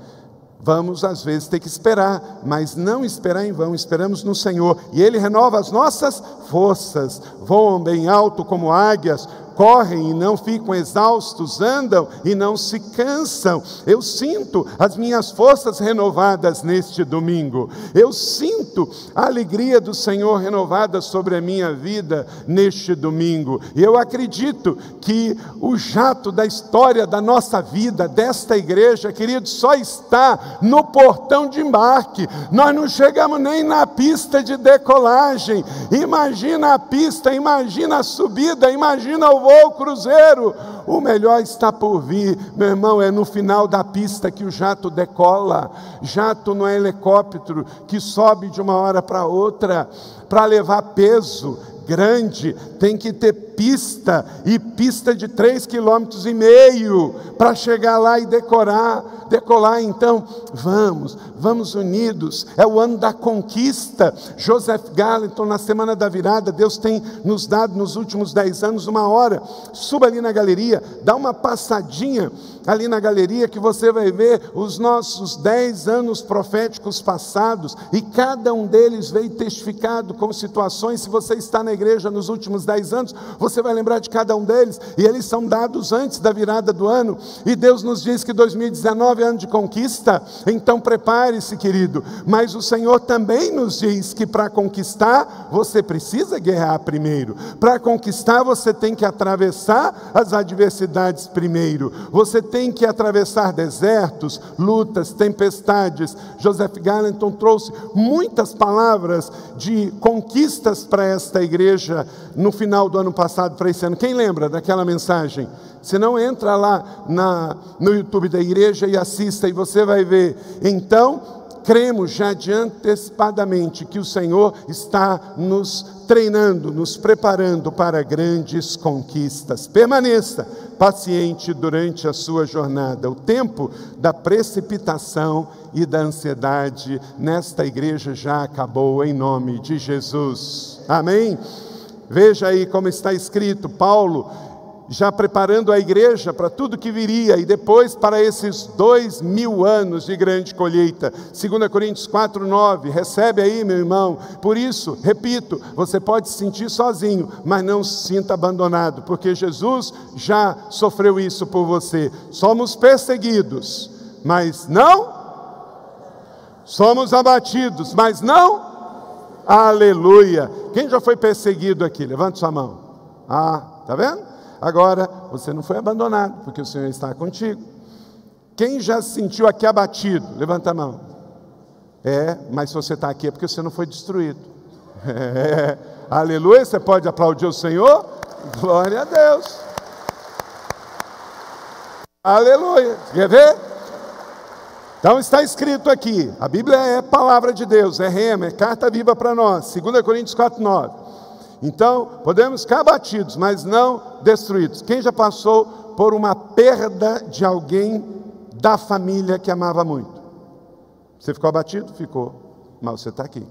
S2: Vamos, às vezes, ter que esperar, mas não esperar em vão, esperamos no Senhor, e Ele renova as nossas forças, voam bem alto como águias, correm e não ficam exaustos, andam e não se cansam. Eu sinto as minhas forças renovadas neste domingo. Eu sinto a alegria do Senhor renovada sobre a minha vida neste domingo. E eu acredito que o jato da história da nossa vida, desta igreja, querido, só está no portão de embarque. Nós não chegamos nem na pista de decolagem. Imagina a pista, imagina a subida, imagina o voo cruzeiro. O melhor está por vir, meu irmão, é no final da pista que o jato decola. Jato não é helicóptero que sobe de uma hora para outra para levar peso grande, tem que ter pista, e pista de três quilômetros e meio, para chegar lá e decorar, decolar. Então, vamos, vamos unidos. É o ano da conquista. Joseph Gallatin, na semana da virada, Deus tem nos dado nos últimos dez anos uma hora. Suba ali na galeria, dá uma passadinha ali na galeria que você vai ver os nossos dez anos proféticos passados, e cada um deles veio testificado com situações. Se você está na igreja nos últimos dez anos, você vai lembrar de cada um deles, e eles são dados antes da virada do ano, e Deus nos diz que 2019 é ano de conquista, então prepare-se, querido, mas o Senhor também nos diz que para conquistar, você precisa guerrear primeiro, para conquistar, você tem que atravessar as adversidades primeiro, você tem que atravessar desertos, lutas, tempestades. Joseph Gallatin trouxe muitas palavras de conquistas para esta igreja no final do ano passado para esse ano. Quem lembra daquela mensagem? Se não, entra lá na, no YouTube da igreja e assista, e você vai ver. Então, cremos já de antecipadamente que o Senhor está nos treinando, nos preparando para grandes conquistas. Permaneça paciente durante a sua jornada. O tempo da precipitação e da ansiedade nesta igreja já acabou, em nome de Jesus. Amém? Veja aí como está escrito, Paulo já preparando a igreja para tudo que viria e depois para esses dois mil anos de grande colheita. 2 Coríntios 4, 9. Recebe aí, meu irmão. Por isso, repito, você pode se sentir sozinho, mas não se sinta abandonado, porque Jesus já sofreu isso por você. Somos perseguidos, mas não. Somos abatidos, mas não Aleluia. Quem já foi perseguido aqui? Levante sua mão. Ah, tá vendo? Agora você não foi abandonado, porque o Senhor está contigo. Quem já se sentiu aqui abatido? Levanta a mão. É, mas se você está aqui é porque você não foi destruído. [LAUGHS] É, aleluia, você pode aplaudir o Senhor? Glória a Deus. Aleluia. Quer ver? Então está escrito aqui, a Bíblia é palavra de Deus, é rema, é carta viva para nós. 2 Coríntios 4, 9. Então, podemos ficar abatidos, mas não destruídos. Quem já passou por uma perda de alguém da família que amava muito? Você ficou abatido? Ficou. Mas você está aqui.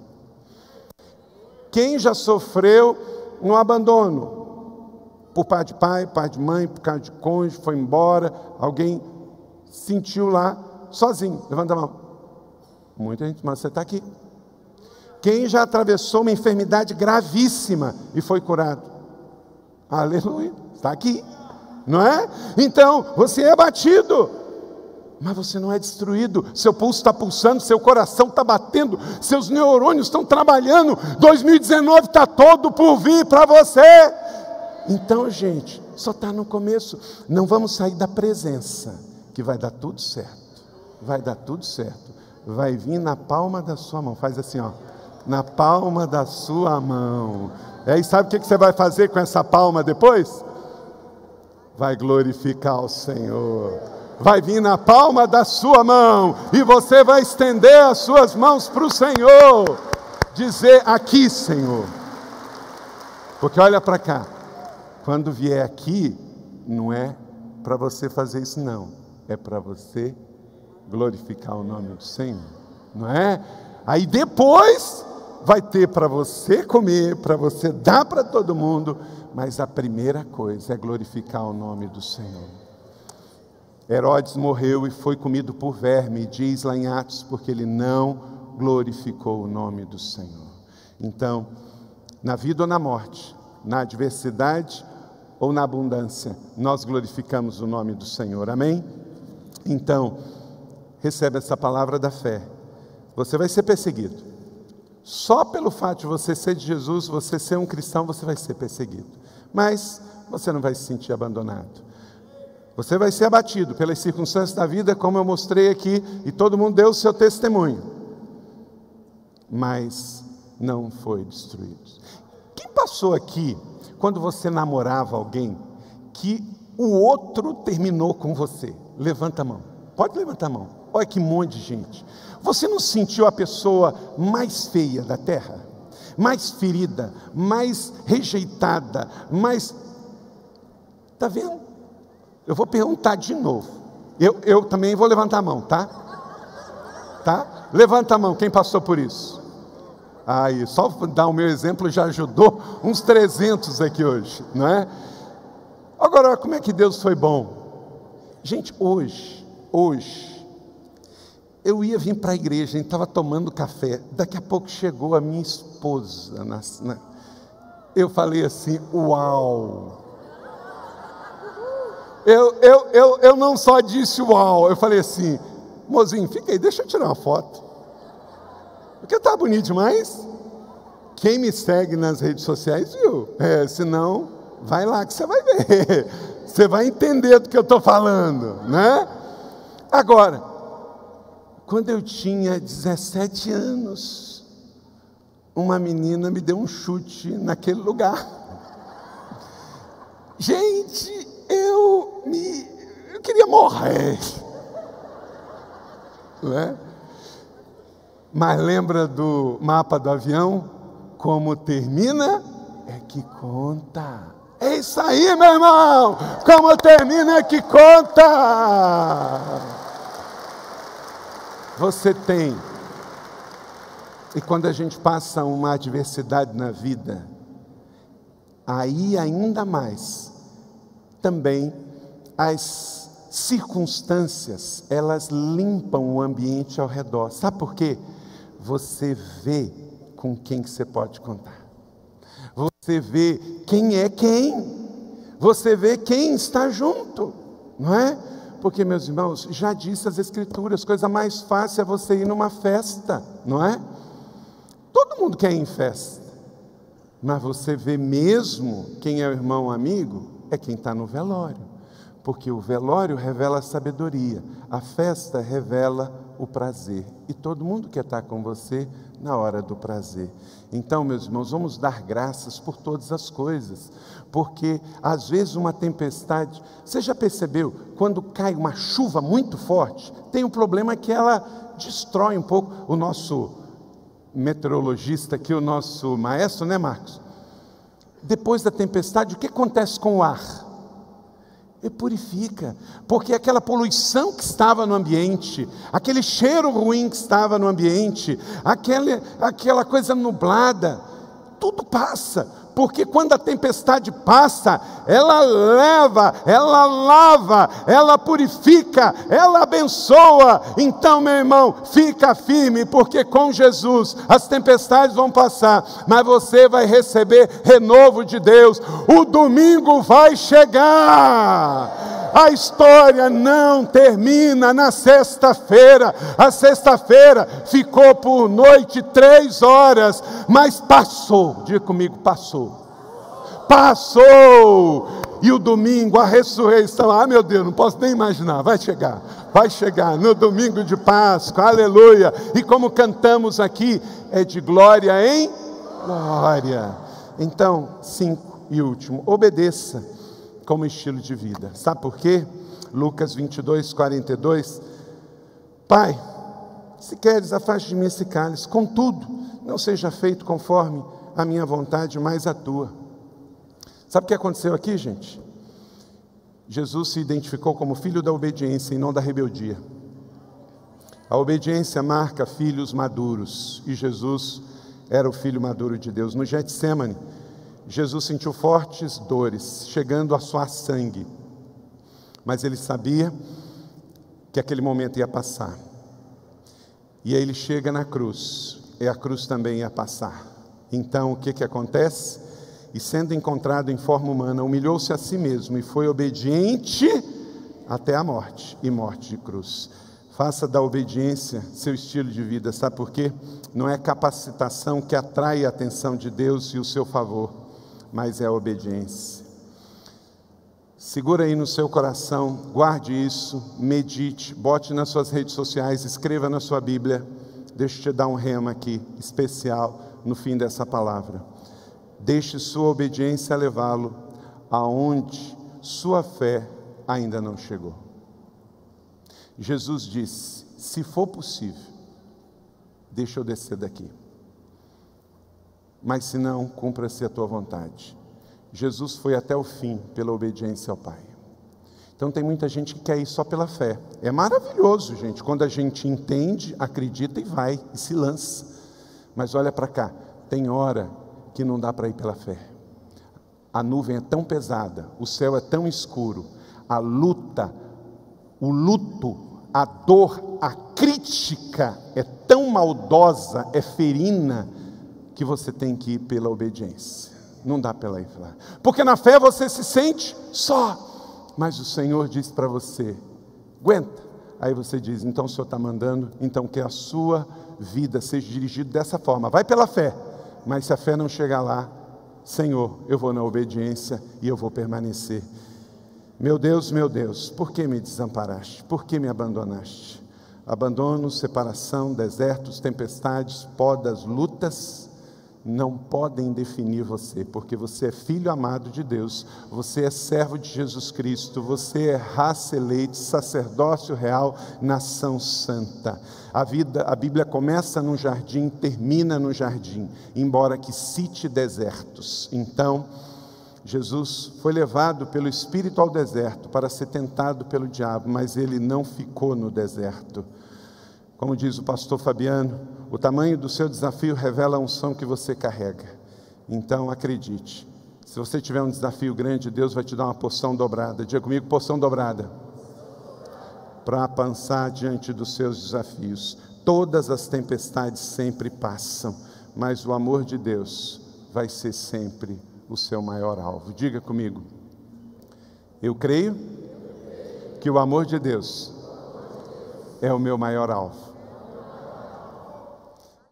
S2: Quem já sofreu um abandono? Por parte de pai, pai de mãe, por causa de cônjuge, foi embora, alguém sentiu lá sozinho. Levanta a mão. Muita gente, mas você está aqui. Quem já atravessou uma enfermidade gravíssima e foi curado? Aleluia, está aqui, não é? Então, você é batido, mas você não é destruído. Seu pulso está pulsando, seu coração está batendo, seus neurônios estão trabalhando. 2019 está todo por vir para você. Então, gente, só está no começo. Não vamos sair da presença, que vai dar tudo certo vai dar tudo certo. Vai vir na palma da sua mão. Faz assim, ó. Na palma da sua mão. É, e sabe o que você vai fazer com essa palma depois? Vai glorificar o Senhor. Vai vir na palma da sua mão. E você vai estender as suas mãos para o Senhor. Dizer aqui, Senhor. Porque olha para cá. Quando vier aqui, não é para você fazer isso, não. É para você glorificar o nome do Senhor, não é? Aí depois vai ter para você comer, para você dar para todo mundo, mas a primeira coisa é glorificar o nome do Senhor. Herodes morreu e foi comido por verme, diz lá em Atos, porque ele não glorificou o nome do Senhor. Então, na vida ou na morte, na adversidade ou na abundância, nós glorificamos o nome do Senhor. Amém? Então, recebe essa palavra da fé, você vai ser perseguido. Só pelo fato de você ser de Jesus, você ser um cristão, você vai ser perseguido. Mas você não vai se sentir abandonado. Você vai ser abatido pelas circunstâncias da vida, como eu mostrei aqui, e todo mundo deu o seu testemunho. Mas não foi destruído. Quem passou aqui quando você namorava alguém que o outro terminou com você? Levanta a mão. Pode levantar a mão. Olha que monte de gente. Você não sentiu a pessoa mais feia da terra? Mais ferida, mais rejeitada, mais. Está vendo? Eu vou perguntar de novo. Eu, eu também vou levantar a mão, tá? Tá? Levanta a mão, quem passou por isso? Aí, só dar o meu exemplo já ajudou uns 300 aqui hoje, não é? Agora, como é que Deus foi bom? Gente, hoje, hoje, eu ia vir para a igreja, estava tomando café. Daqui a pouco chegou a minha esposa. Na, na, eu falei assim: Uau! Eu, eu, eu, eu não só disse uau, eu falei assim: Mozinho, fica aí, deixa eu tirar uma foto. Porque tá bonito demais. Quem me segue nas redes sociais viu. É, senão, vai lá que você vai ver. [LAUGHS] Você vai entender do que eu estou falando, né? Agora, quando eu tinha 17 anos, uma menina me deu um chute naquele lugar. Gente, eu me eu queria morrer. Não é? Mas lembra do mapa do avião? Como termina é que conta. É isso aí, meu irmão! Como termina é que conta! Você tem. E quando a gente passa uma adversidade na vida, aí ainda mais, também as circunstâncias, elas limpam o ambiente ao redor. Sabe por quê? Você vê com quem que você pode contar. Você vê quem é quem. Você vê quem está junto, não é? Porque, meus irmãos, já disse as Escrituras, coisa mais fácil é você ir numa festa, não é? Todo mundo quer ir em festa, mas você vê mesmo quem é o irmão amigo, é quem está no velório, porque o velório revela a sabedoria, a festa revela o prazer. E todo mundo quer estar com você na hora do prazer. Então, meus irmãos, vamos dar graças por todas as coisas, porque às vezes uma tempestade, você já percebeu, quando cai uma chuva muito forte, tem um problema que ela destrói um pouco o nosso meteorologista aqui, o nosso maestro, né, Marcos? Depois da tempestade, o que acontece com o ar? E purifica, porque aquela poluição que estava no ambiente, aquele cheiro ruim que estava no ambiente, aquele, aquela coisa nublada, tudo passa, porque quando a tempestade passa, ela leva, ela lava, ela purifica, ela abençoa. Então, meu irmão, fica firme, porque com Jesus as tempestades vão passar, mas você vai receber renovo de Deus. O domingo vai chegar. A história não termina na sexta-feira. A sexta-feira ficou por noite três horas, mas passou. Diga comigo, passou. Passou. E o domingo, a ressurreição, ah meu Deus, não posso nem imaginar, vai chegar, vai chegar no domingo de Páscoa, aleluia. E como cantamos aqui, é de glória em glória. Então, cinco e último, obedeça como estilo de vida. Sabe por quê? Lucas 22, 42. Pai, se queres, afaste de mim esse cálice, contudo, não seja feito conforme a minha vontade, mas a tua. Sabe o que aconteceu aqui, gente? Jesus se identificou como filho da obediência e não da rebeldia. A obediência marca filhos maduros, e Jesus era o filho maduro de Deus. No Getsemane, Jesus sentiu fortes dores, chegando a suar sangue, mas ele sabia que aquele momento ia passar. E aí ele chega na cruz, e a cruz também ia passar. Então o que, que acontece? E sendo encontrado em forma humana, humilhou-se a si mesmo e foi obediente até a morte e morte de cruz. Faça da obediência seu estilo de vida, sabe por quê? Não é capacitação que atrai a atenção de Deus e o seu favor mas é a obediência. Segura aí no seu coração, guarde isso, medite, bote nas suas redes sociais, escreva na sua Bíblia. Deixa eu te dar um rema aqui, especial, no fim dessa palavra. Deixe sua obediência levá-lo aonde sua fé ainda não chegou. Jesus disse: se for possível, deixa eu descer daqui mas se não, cumpra-se a tua vontade. Jesus foi até o fim pela obediência ao Pai. Então tem muita gente que quer ir só pela fé. É maravilhoso, gente, quando a gente entende, acredita e vai e se lança. Mas olha para cá, tem hora que não dá para ir pela fé. A nuvem é tão pesada, o céu é tão escuro, a luta, o luto, a dor, a crítica é tão maldosa, é ferina, que você tem que ir pela obediência. Não dá pela ir lá. Porque na fé você se sente só. Mas o Senhor diz para você: aguenta. Aí você diz: então o Senhor está mandando, então que a sua vida seja dirigida dessa forma. Vai pela fé. Mas se a fé não chegar lá, Senhor, eu vou na obediência e eu vou permanecer. Meu Deus, meu Deus, por que me desamparaste? Por que me abandonaste? Abandono, separação, desertos, tempestades, podas, lutas não podem definir você, porque você é filho amado de Deus, você é servo de Jesus Cristo, você é raça eleita, sacerdócio real, nação santa. A vida, a Bíblia começa no jardim, termina no jardim, embora que cite desertos. Então, Jesus foi levado pelo Espírito ao deserto para ser tentado pelo diabo, mas ele não ficou no deserto. Como diz o pastor Fabiano, o tamanho do seu desafio revela a unção que você carrega. Então acredite, se você tiver um desafio grande, Deus vai te dar uma porção dobrada. Diga comigo, porção dobrada. Para avançar diante dos seus desafios. Todas as tempestades sempre passam, mas o amor de Deus vai ser sempre o seu maior alvo. Diga comigo. Eu creio que o amor de Deus é o meu maior alvo.